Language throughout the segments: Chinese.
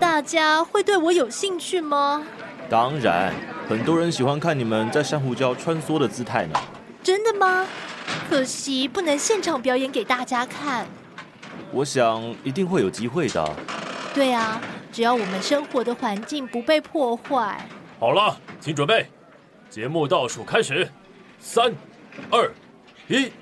大家会对我有兴趣吗？当然，很多人喜欢看你们在珊瑚礁穿梭的姿态呢。真的吗？可惜不能现场表演给大家看。我想一定会有机会的。对啊，只要我们生活的环境不被破坏。好了，请准备，节目倒数开始，三、二、一。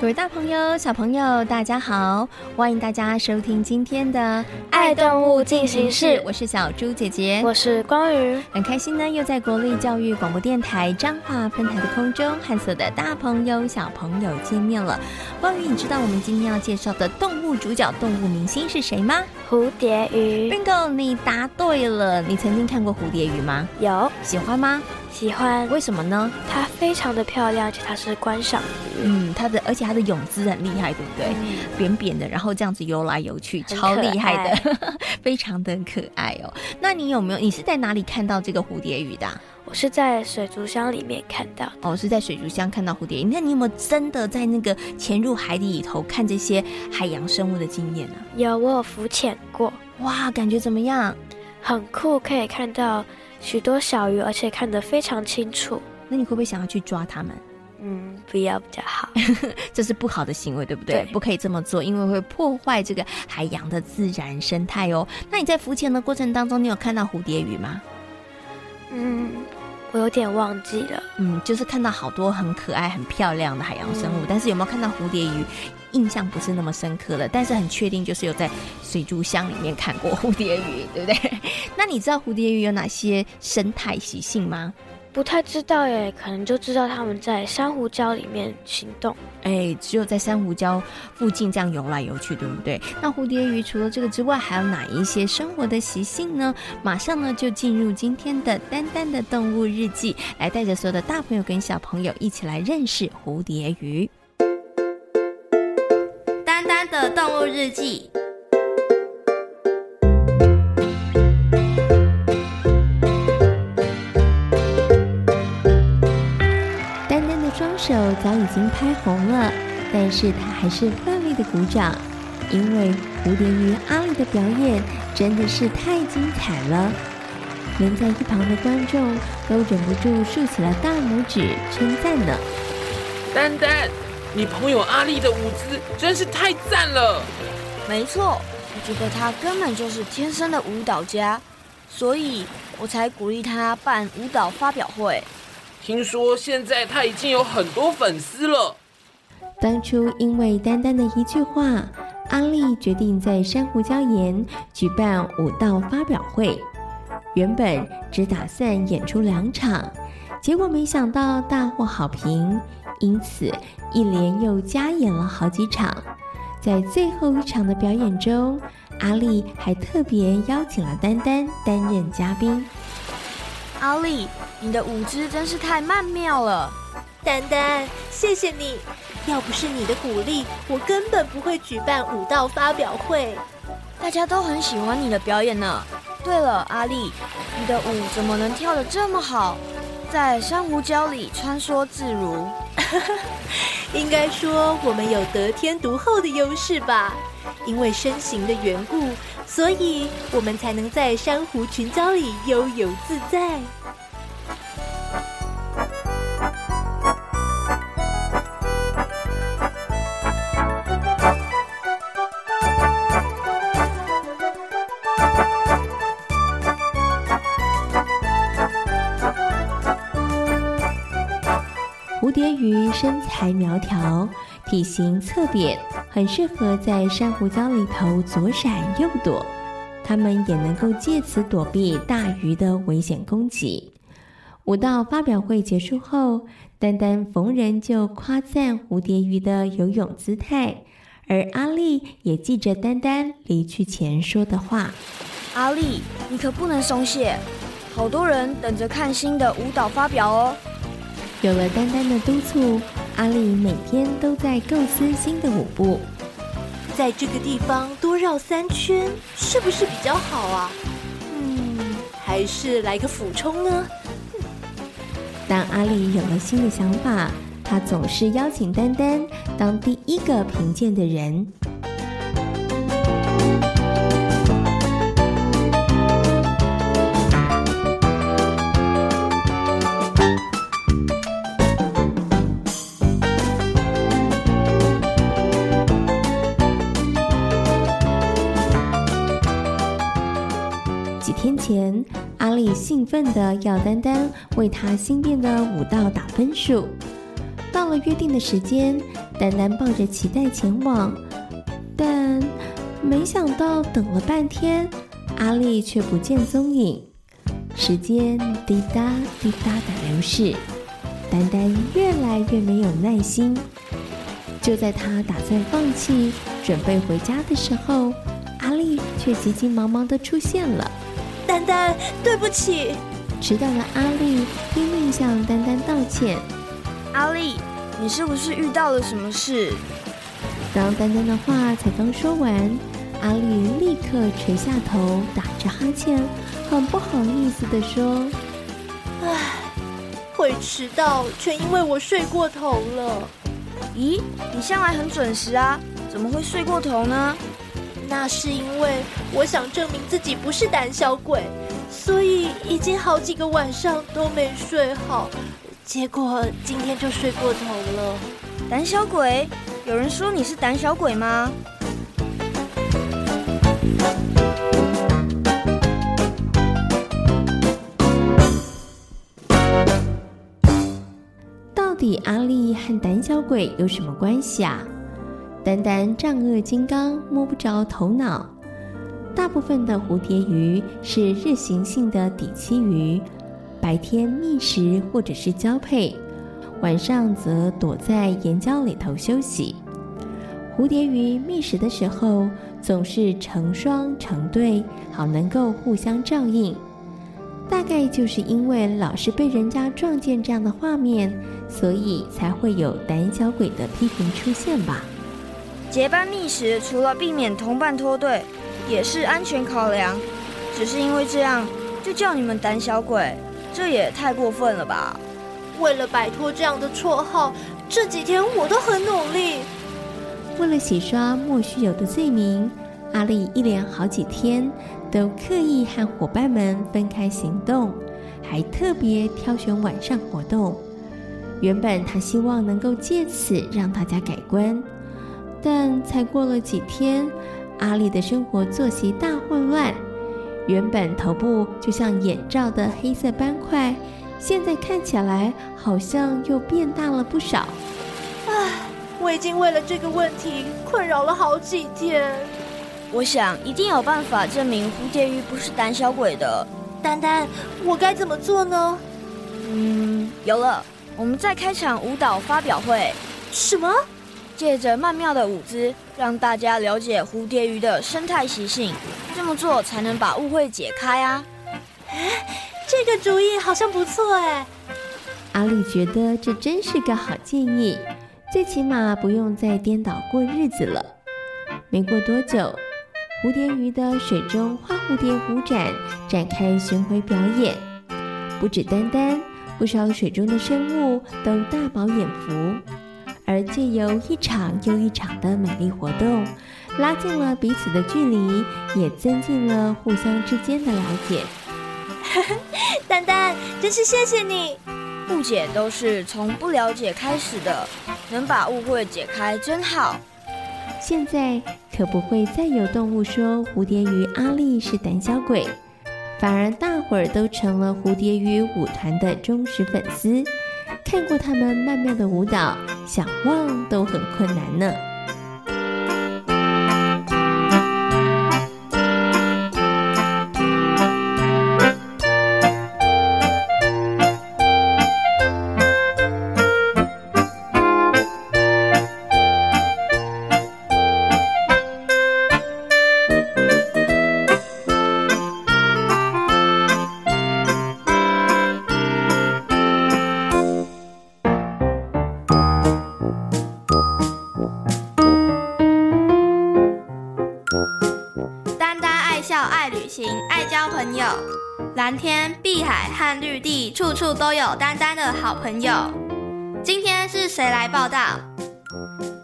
各位大朋友、小朋友，大家好！欢迎大家收听今天的《爱动物进行式》，我是小猪姐姐，我是光宇，很开心呢，又在国立教育广播电台彰化分台的空中和所有的大朋友、小朋友见面了。光宇，你知道我们今天要介绍的动物主角、动物明星是谁吗？蝴蝶鱼。Bingo，你答对了。你曾经看过蝴蝶鱼吗？有。喜欢吗？喜欢。为什么呢？它非常的漂亮，而且它是观赏鱼。嗯，它的而且它的泳姿很厉害，对不对？嗯、扁扁的，然后这样子游来游去，超厉害的，非常的可爱哦。那你有没有？你是在哪里看到这个蝴蝶鱼的？我是在水族箱里面看到。哦，是在水族箱看到蝴蝶鱼。那你有没有真的在那个潜入海底里头看这些海洋生物的经验呢？有，我有浮潜过。哇，感觉怎么样？很酷，可以看到许多小鱼，而且看得非常清楚。那你会不会想要去抓它们？嗯，不要比较好，这是不好的行为，对不对？对，不可以这么做，因为会破坏这个海洋的自然生态哦。那你在浮潜的过程当中，你有看到蝴蝶鱼吗？嗯，我有点忘记了。嗯，就是看到好多很可爱、很漂亮的海洋生物，嗯、但是有没有看到蝴蝶鱼？印象不是那么深刻了，但是很确定就是有在水族箱里面看过蝴蝶鱼，对不对？那你知道蝴蝶鱼有哪些生态习性吗？不太知道耶，可能就知道他们在珊瑚礁里面行动。哎，只有在珊瑚礁附近这样游来游去，对不对？那蝴蝶鱼除了这个之外，还有哪一些生活的习性呢？马上呢就进入今天的丹丹的动物日记，来带着所有的大朋友跟小朋友一起来认识蝴蝶鱼。丹丹的动物日记。经拍红了，但是他还是奋力的鼓掌，因为蝴蝶鱼阿丽的表演真的是太精彩了，连在一旁的观众都忍不住竖起了大拇指称赞呢。丹丹。你朋友阿丽的舞姿真是太赞了！没错，我觉得她根本就是天生的舞蹈家，所以我才鼓励她办舞蹈发表会。听说现在他已经有很多粉丝了。当初因为丹丹的一句话，阿丽决定在珊瑚礁岩举办舞蹈发表会。原本只打算演出两场，结果没想到大获好评。因此，一连又加演了好几场。在最后一场的表演中，阿丽还特别邀请了丹丹担任嘉宾。阿丽，你的舞姿真是太曼妙了！丹丹，谢谢你，要不是你的鼓励，我根本不会举办舞蹈发表会。大家都很喜欢你的表演呢。对了，阿丽，你的舞怎么能跳得这么好？在珊瑚礁里穿梭自如。应该说我们有得天独厚的优势吧，因为身形的缘故，所以我们才能在珊瑚群礁里悠游自在。蝶鱼身材苗条，体型侧扁，很适合在珊瑚礁里头左闪右躲。它们也能够借此躲避大鱼的危险攻击。舞蹈发表会结束后，丹丹逢人就夸赞蝴蝶鱼的游泳姿态，而阿丽也记着丹丹离去前说的话：“阿丽，你可不能松懈，好多人等着看新的舞蹈发表哦。”有了丹丹的督促，阿丽每天都在构思新的舞步。在这个地方多绕三圈，是不是比较好啊？嗯，还是来个俯冲呢？当阿丽有了新的想法，她总是邀请丹丹当第一个评鉴的人。奋的要丹丹为他新练的舞蹈打分数。到了约定的时间，丹丹抱着期待前往，但没想到等了半天，阿丽却不见踪影。时间滴答滴答的流逝，丹丹越来越没有耐心。就在他打算放弃，准备回家的时候，阿丽却急急忙忙的出现了。丹丹，对不起。迟到的阿丽拼命向丹丹道歉。阿丽，你是不是遇到了什么事？当丹丹的话才刚说完，阿丽立刻垂下头，打着哈欠，很不好意思地说：“唉，会迟到全因为我睡过头了。”咦，你向来很准时啊，怎么会睡过头呢？那是因为我想证明自己不是胆小鬼，所以已经好几个晚上都没睡好，结果今天就睡过头了。胆小鬼？有人说你是胆小鬼吗？到底阿丽和胆小鬼有什么关系啊？单单丈二金刚摸不着头脑。大部分的蝴蝶鱼是日行性的底栖鱼，白天觅食或者是交配，晚上则躲在岩礁里头休息。蝴蝶鱼觅食的时候总是成双成对，好能够互相照应。大概就是因为老是被人家撞见这样的画面，所以才会有胆小鬼的批评出现吧。结伴觅食，除了避免同伴脱队，也是安全考量。只是因为这样，就叫你们胆小鬼，这也太过分了吧？为了摆脱这样的绰号，这几天我都很努力。为了洗刷莫须有的罪名，阿丽一连好几天都刻意和伙伴们分开行动，还特别挑选晚上活动。原本她希望能够借此让大家改观。但才过了几天，阿丽的生活作息大混乱。原本头部就像眼罩的黑色斑块，现在看起来好像又变大了不少。唉，我已经为了这个问题困扰了好几天。我想一定有办法证明蝴蝶鱼不是胆小鬼的。丹丹，我该怎么做呢？嗯，有了，我们再开场舞蹈发表会。什么？借着曼妙的舞姿，让大家了解蝴蝶鱼的生态习性，这么做才能把误会解开啊！这个主意好像不错哎。阿丽觉得这真是个好建议，最起码不用再颠倒过日子了。没过多久，蝴蝶鱼的水中花蝴蝶舞展展开巡回表演，不止丹丹，不少水中的生物都大饱眼福。而借由一场又一场的美丽活动，拉近了彼此的距离，也增进了互相之间的了解。丹丹，真是谢谢你。误解都是从不了解开始的，能把误会解开真好。现在可不会再有动物说蝴蝶鱼阿丽是胆小鬼，反而大伙儿都成了蝴蝶鱼舞团的忠实粉丝。看过他们曼妙的舞蹈，想忘都很困难呢。都有丹丹的好朋友。今天是谁来报道？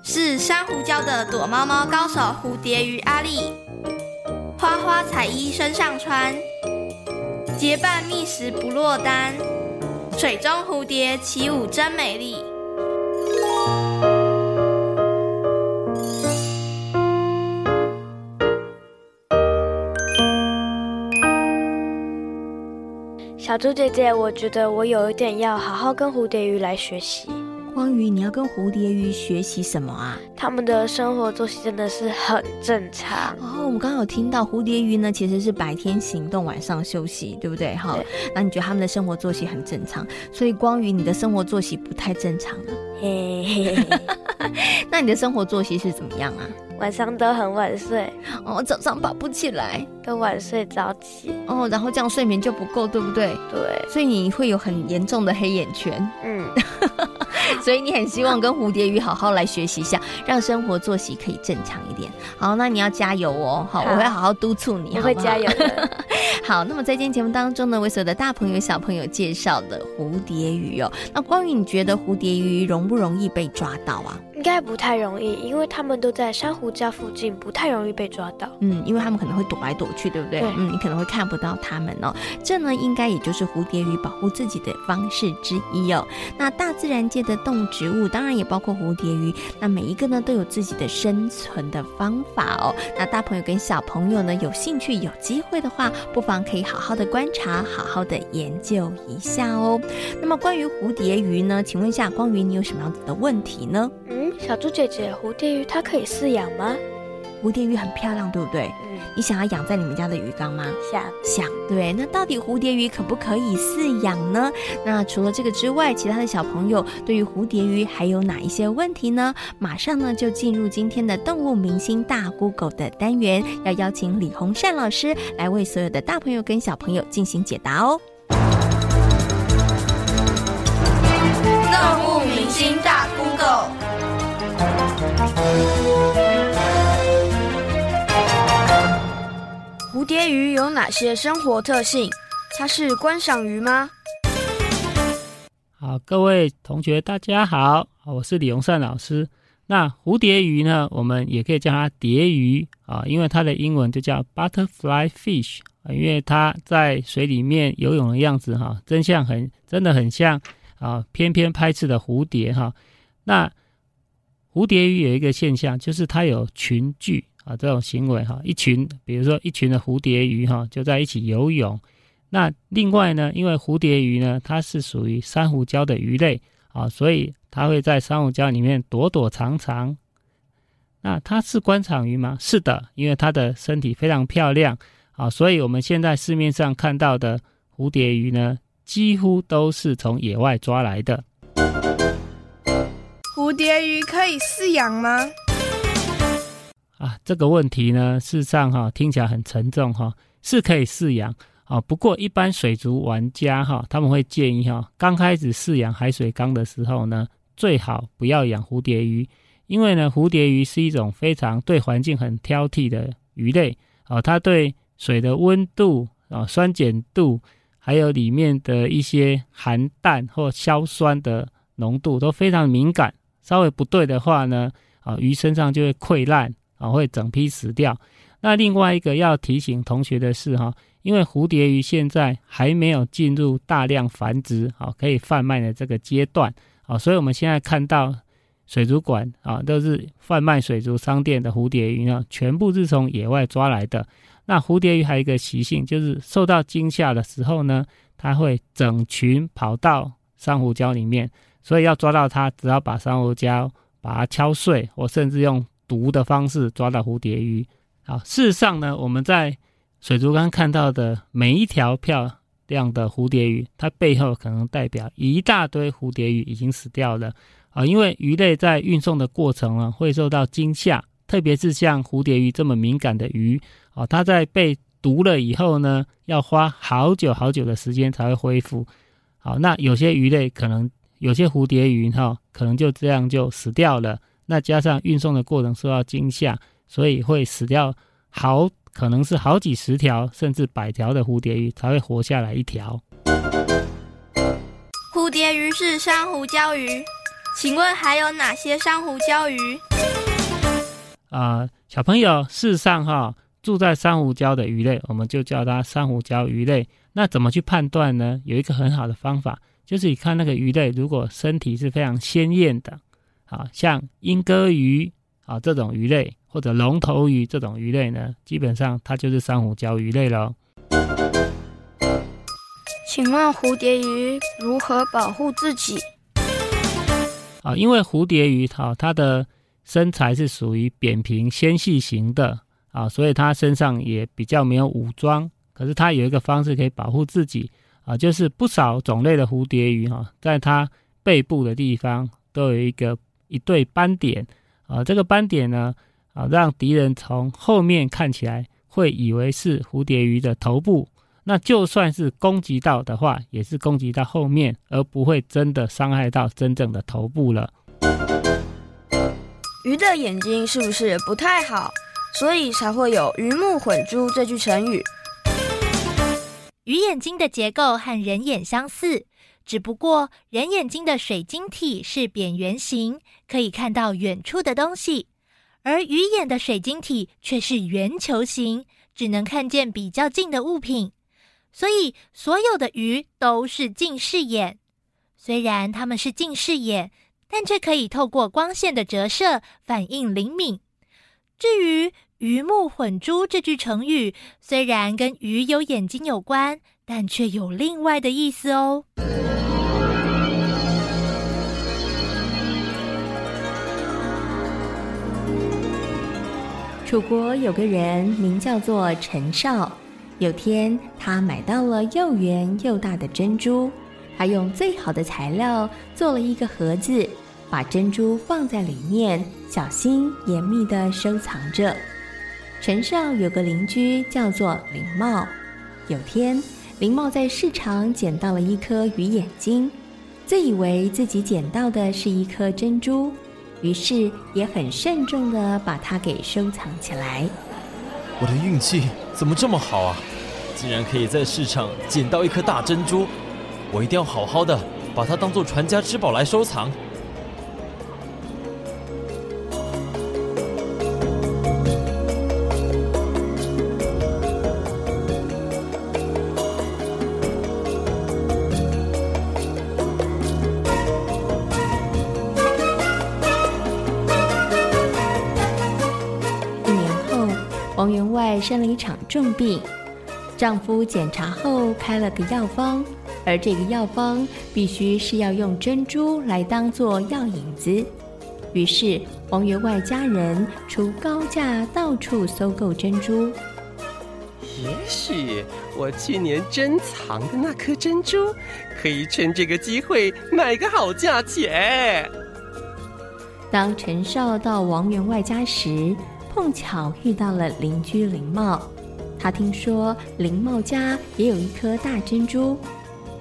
是珊瑚礁的躲猫猫高手蝴蝶鱼阿丽。花花彩衣身上穿，结伴觅食不落单。水中蝴蝶起舞真美丽。小猪姐姐，我觉得我有一点要好好跟蝴蝶鱼来学习。光鱼，你要跟蝴蝶鱼学习什么啊？他们的生活作息真的是很正常。哦，我们刚刚有听到蝴蝶鱼呢，其实是白天行动，晚上休息，对不对？哈，那你觉得他们的生活作息很正常？所以光鱼，你的生活作息不太正常呢。嘿嘿嘿，那你的生活作息是怎么样啊？晚上都很晚睡，哦，早上爬不起来，都晚睡早起，哦，然后这样睡眠就不够，对不对？对，所以你会有很严重的黑眼圈。嗯，所以你很希望跟蝴蝶鱼好好来学习一下，让生活作息可以正常一点。好，那你要加油哦。好，好我会好好督促你，我会加油的。好，那么在今天节目当中呢，为所有的大朋友小朋友介绍的蝴蝶鱼哦，那关于你觉得蝴蝶鱼容不容易被抓到啊？应该不太容易，因为他们都在珊瑚礁附近，不太容易被抓到。嗯，因为他们可能会躲来躲去，对不对？对。嗯，你可能会看不到他们哦。这呢，应该也就是蝴蝶鱼保护自己的方式之一哦。那大自然界的动植物，当然也包括蝴蝶鱼，那每一个呢都有自己的生存的方法哦。那大朋友跟小朋友呢，有兴趣、有机会的话，不妨可以好好的观察，好好的研究一下哦。那么关于蝴蝶鱼呢，请问一下光云，你有什么样子的问题呢？嗯，小猪姐姐，蝴蝶鱼它可以饲养吗？蝴蝶鱼很漂亮，对不对？嗯，你想要养在你们家的鱼缸吗？想想，对。那到底蝴蝶鱼可不可以饲养呢？那除了这个之外，其他的小朋友对于蝴蝶鱼还有哪一些问题呢？马上呢就进入今天的动物明星大 Google 的单元，要邀请李洪善老师来为所有的大朋友跟小朋友进行解答哦。动物明星大蝶鱼有哪些生活特性？它是观赏鱼吗？好，各位同学，大家好，我是李洪善老师。那蝴蝶鱼呢，我们也可以叫它蝶鱼啊，因为它的英文就叫 butterfly fish 啊，因为它在水里面游泳的样子哈，真像很真的很像啊，翩翩拍翅的蝴蝶哈。那蝴蝶鱼有一个现象，就是它有群聚。啊，这种行为哈，一群，比如说一群的蝴蝶鱼哈，就在一起游泳。那另外呢，因为蝴蝶鱼呢，它是属于珊瑚礁的鱼类啊，所以它会在珊瑚礁里面躲躲藏藏。那它是观赏鱼吗？是的，因为它的身体非常漂亮啊，所以我们现在市面上看到的蝴蝶鱼呢，几乎都是从野外抓来的。蝴蝶鱼可以饲养吗？啊，这个问题呢，事实上哈，听起来很沉重哈，是可以饲养啊。不过一般水族玩家哈，他们会建议哈，刚开始饲养海水缸的时候呢，最好不要养蝴蝶鱼，因为呢，蝴蝶鱼是一种非常对环境很挑剔的鱼类啊，它对水的温度啊、酸碱度，还有里面的一些含氮或硝酸的浓度都非常敏感，稍微不对的话呢，啊，鱼身上就会溃烂。啊，会整批死掉。那另外一个要提醒同学的是哈，因为蝴蝶鱼现在还没有进入大量繁殖、啊可以贩卖的这个阶段啊，所以我们现在看到水族馆啊，都是贩卖水族商店的蝴蝶鱼呢，全部是从野外抓来的。那蝴蝶鱼还有一个习性，就是受到惊吓的时候呢，它会整群跑到珊瑚礁里面，所以要抓到它，只要把珊瑚礁把它敲碎，或甚至用毒的方式抓到蝴蝶鱼。好，事实上呢，我们在水族缸看到的每一条漂亮的蝴蝶鱼，它背后可能代表一大堆蝴蝶鱼已经死掉了啊，因为鱼类在运送的过程呢，会受到惊吓，特别是像蝴蝶鱼这么敏感的鱼啊，它在被毒了以后呢，要花好久好久的时间才会恢复。好，那有些鱼类可能有些蝴蝶鱼哈，可能就这样就死掉了。那加上运送的过程受到惊吓，所以会死掉好，可能是好几十条甚至百条的蝴蝶鱼才会活下来一条。蝴蝶鱼是珊瑚礁鱼，请问还有哪些珊瑚礁鱼？啊、呃，小朋友，事实上哈，住在珊瑚礁的鱼类，我们就叫它珊瑚礁鱼类。那怎么去判断呢？有一个很好的方法，就是你看那个鱼类，如果身体是非常鲜艳的，啊，像莺歌鱼啊这种鱼类，或者龙头鱼这种鱼类呢，基本上它就是珊瑚礁鱼类喽。请问蝴蝶鱼如何保护自己？啊，因为蝴蝶鱼哈，它的身材是属于扁平纤细型的啊，所以它身上也比较没有武装。可是它有一个方式可以保护自己啊，就是不少种类的蝴蝶鱼哈，在它背部的地方都有一个一对斑点啊，这个斑点呢啊，让敌人从后面看起来会以为是蝴蝶鱼的头部，那就算是攻击到的话，也是攻击到后面，而不会真的伤害到真正的头部了。鱼的眼睛是不是不太好，所以才会有鱼目混珠这句成语？鱼眼睛的结构和人眼相似，只不过人眼睛的水晶体是扁圆形，可以看到远处的东西；而鱼眼的水晶体却是圆球形，只能看见比较近的物品。所以，所有的鱼都是近视眼。虽然它们是近视眼，但却可以透过光线的折射反应灵敏。至于鱼目混珠这句成语虽然跟鱼有眼睛有关，但却有另外的意思哦。楚国有个人名叫做陈少，有天他买到了又圆又大的珍珠，他用最好的材料做了一个盒子，把珍珠放在里面，小心严密地收藏着。陈少有个邻居叫做林茂。有天，林茂在市场捡到了一颗鱼眼睛，自以为自己捡到的是一颗珍珠，于是也很慎重的把它给收藏起来。我的运气怎么这么好啊？竟然可以在市场捡到一颗大珍珠！我一定要好好的把它当做传家之宝来收藏。重病，丈夫检查后开了个药方，而这个药方必须是要用珍珠来当做药引子。于是王员外家人出高价到处搜购珍珠。也许我去年珍藏的那颗珍珠，可以趁这个机会买个好价钱。当陈少到王员外家时，碰巧遇到了邻居林茂，他听说林茂家也有一颗大珍珠，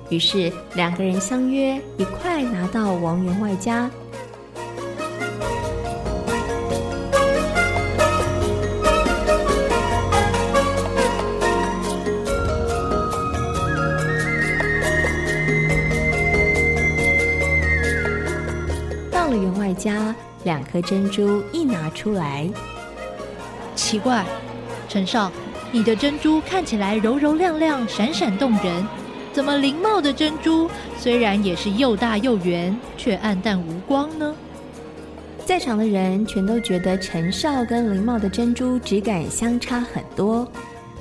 于是两个人相约一块拿到王员外家。到了员外家，两颗珍珠一拿出来。奇怪，陈少，你的珍珠看起来柔柔亮亮、闪闪动人，怎么林茂的珍珠虽然也是又大又圆，却黯淡无光呢？在场的人全都觉得陈少跟林茂的珍珠质感相差很多。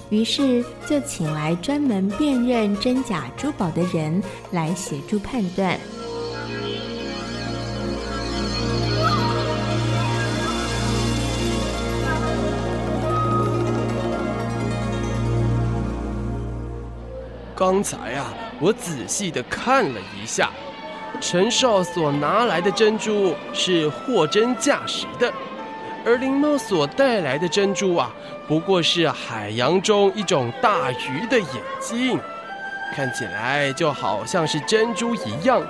于是就请来专门辨认真假珠宝的人来协助判断。刚才啊，我仔细的看了一下，陈少所拿来的珍珠是货真价实的，而林猫所带来的珍珠啊，不过是海洋中一种大鱼的眼睛，看起来就好像是珍珠一样，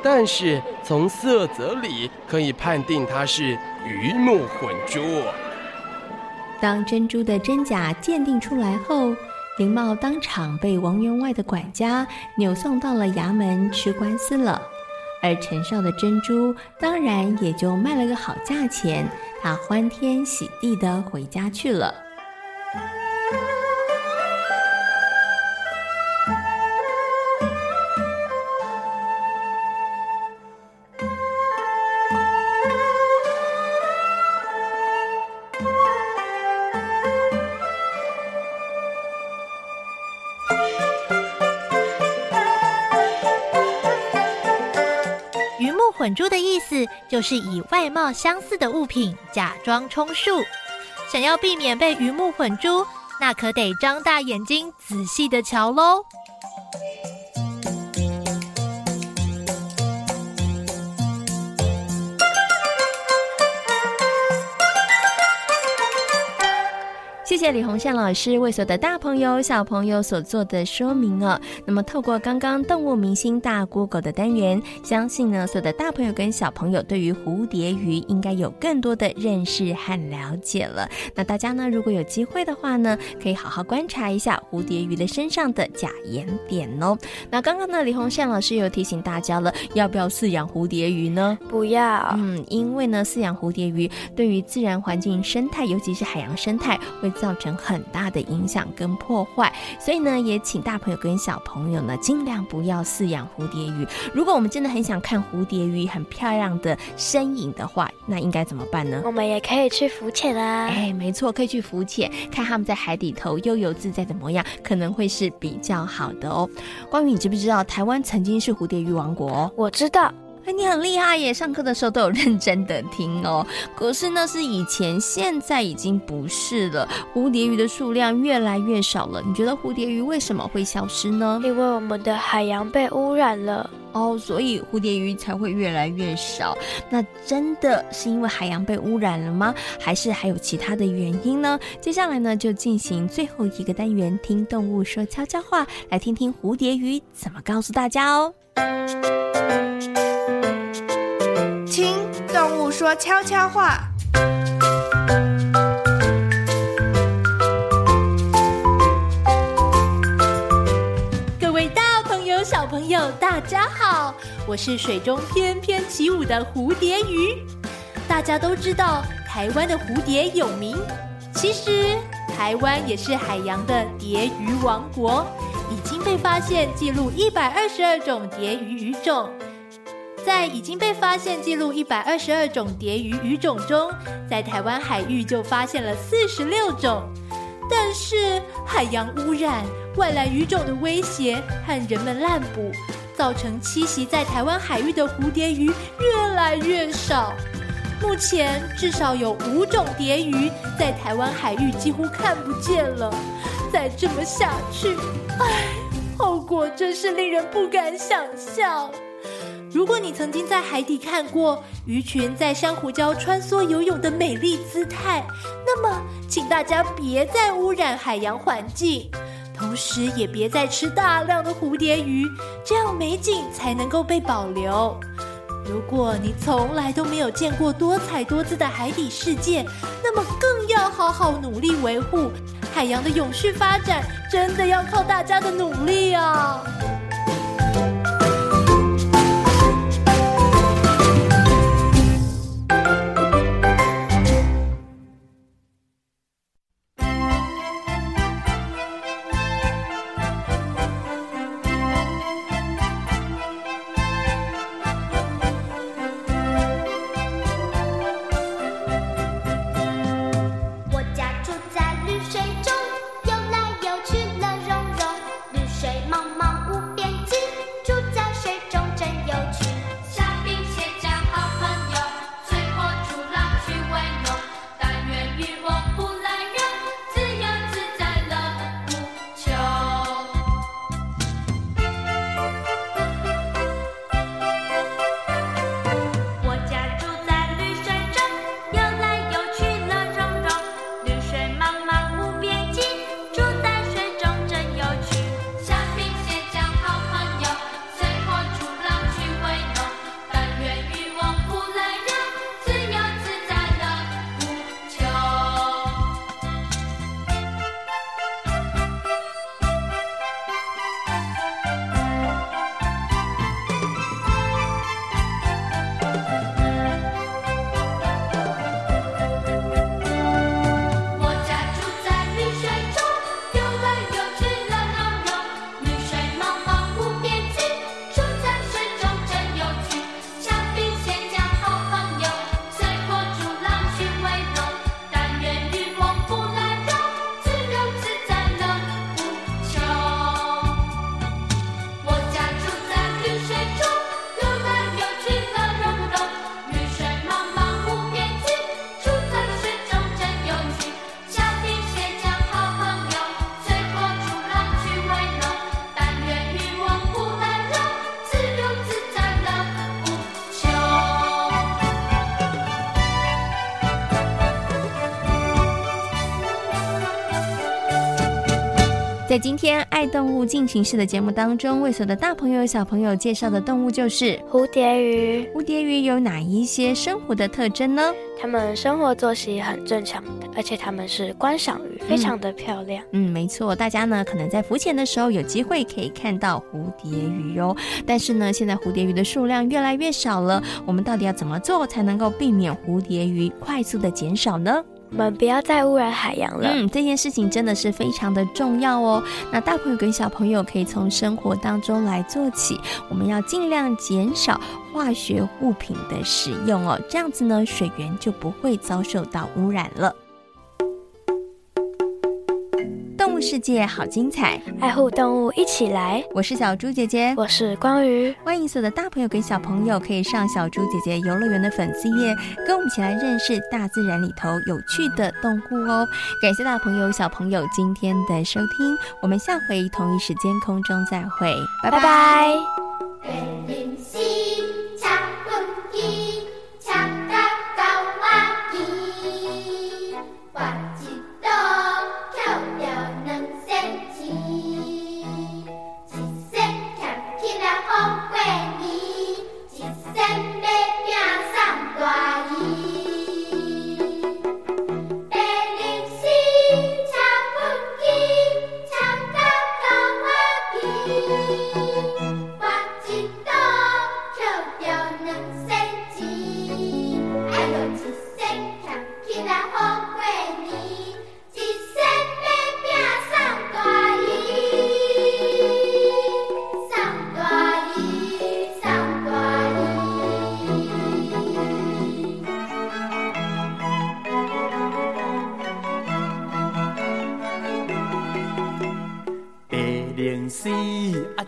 但是从色泽里可以判定它是鱼目混珠。当珍珠的真假鉴定出来后，林茂当场被王员外的管家扭送到了衙门吃官司了，而陈少的珍珠当然也就卖了个好价钱，他欢天喜地的回家去了。珠的意思就是以外貌相似的物品假装充数，想要避免被鱼目混珠，那可得张大眼睛仔细的瞧喽。谢谢李洪宪老师为所有的大朋友、小朋友所做的说明哦。那么，透过刚刚动物明星大 Google 的单元，相信呢，所有的大朋友跟小朋友对于蝴蝶鱼应该有更多的认识和了解了。那大家呢，如果有机会的话呢，可以好好观察一下蝴蝶鱼的身上的假眼点哦。那刚刚呢，李洪宪老师有提醒大家了，要不要饲养蝴蝶鱼呢？不要。嗯，因为呢，饲养蝴蝶鱼对于自然环境生态，尤其是海洋生态，会造造成很大的影响跟破坏，所以呢，也请大朋友跟小朋友呢，尽量不要饲养蝴蝶鱼。如果我们真的很想看蝴蝶鱼很漂亮的身影的话，那应该怎么办呢？我们也可以去浮潜啊！哎，没错，可以去浮潜，看他们在海底头悠游自在的模样，可能会是比较好的哦。关于你知不知道，台湾曾经是蝴蝶鱼王国哦？我知道。哎，你很厉害耶！上课的时候都有认真的听哦。可是那是以前，现在已经不是了。蝴蝶鱼的数量越来越少了。你觉得蝴蝶鱼为什么会消失呢？因为我们的海洋被污染了哦，所以蝴蝶鱼才会越来越少。那真的是因为海洋被污染了吗？还是还有其他的原因呢？接下来呢，就进行最后一个单元，听动物说悄悄话，来听听蝴蝶鱼怎么告诉大家哦。听动物说悄悄话。小朋友，大家好，我是水中翩翩起舞的蝴蝶鱼。大家都知道台湾的蝴蝶有名，其实台湾也是海洋的蝶鱼王国，已经被发现记录一百二十二种蝶鱼鱼种。在已经被发现记录一百二十二种蝶鱼鱼种中，在台湾海域就发现了四十六种。但是海洋污染、外来鱼种的威胁和人们滥捕，造成栖息在台湾海域的蝴蝶鱼越来越少。目前至少有五种蝶鱼在台湾海域几乎看不见了。再这么下去，唉，后果真是令人不敢想象。如果你曾经在海底看过鱼群在珊瑚礁穿梭游泳的美丽姿态，那么请大家别再污染海洋环境，同时也别再吃大量的蝴蝶鱼，这样美景才能够被保留。如果你从来都没有见过多彩多姿的海底世界，那么更要好好努力维护海洋的永续发展，真的要靠大家的努力啊！在今天爱动物进行式的节目当中，为所有的大朋友、小朋友介绍的动物就是蝴蝶鱼。蝴蝶鱼有哪一些生活的特征呢？它们生活作息很正常，而且它们是观赏鱼，非常的漂亮。嗯，嗯，没错，大家呢可能在浮潜的时候有机会可以看到蝴蝶鱼哟。但是呢，现在蝴蝶鱼的数量越来越少了，我们到底要怎么做才能够避免蝴蝶鱼快速的减少呢？我们不要再污染海洋了。嗯，这件事情真的是非常的重要哦。那大朋友跟小朋友可以从生活当中来做起，我们要尽量减少化学物品的使用哦，这样子呢，水源就不会遭受到污染了。世界好精彩，爱护动物一起来。我是小猪姐姐，我是光鱼。欢迎所有的大朋友跟小朋友可以上小猪姐姐游乐园的粉丝页，跟我们一起来认识大自然里头有趣的动物哦。感谢大朋友小朋友今天的收听，我们下回同一时间空中再会，拜拜。拜拜。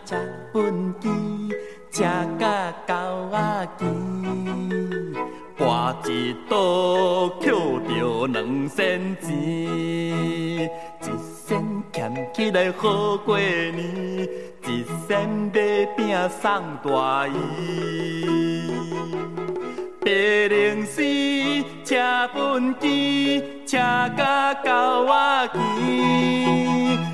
吃粪箕，吃甲狗仔见，破一刀捡着两仙钱，一仙捡起来好过年，一仙买饼送大姨。白龙虱，吃粪箕，吃甲狗仔见。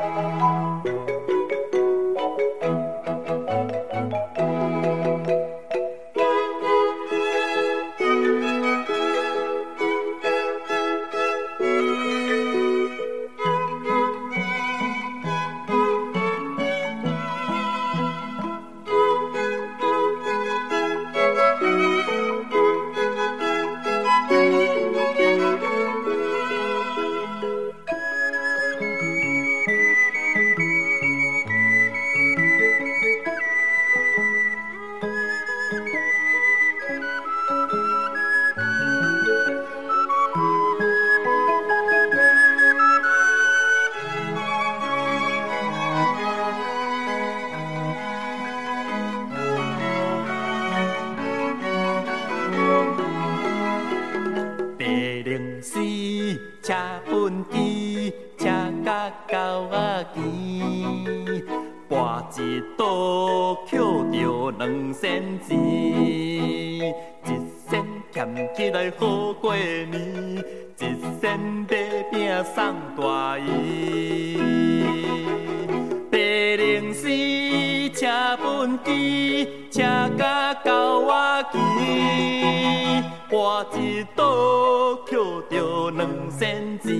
钱，博一赌捡着两仙钱，一仙俭起来好过年，一仙买饼送大姨。地龙戏，车本机，车甲狗牙棋，博一赌捡着两仙钱，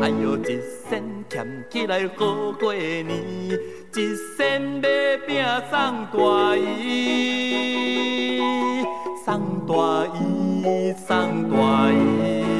哎呦一仙。捡起来好过年，一仙买饼送大姨，送大姨，送大姨。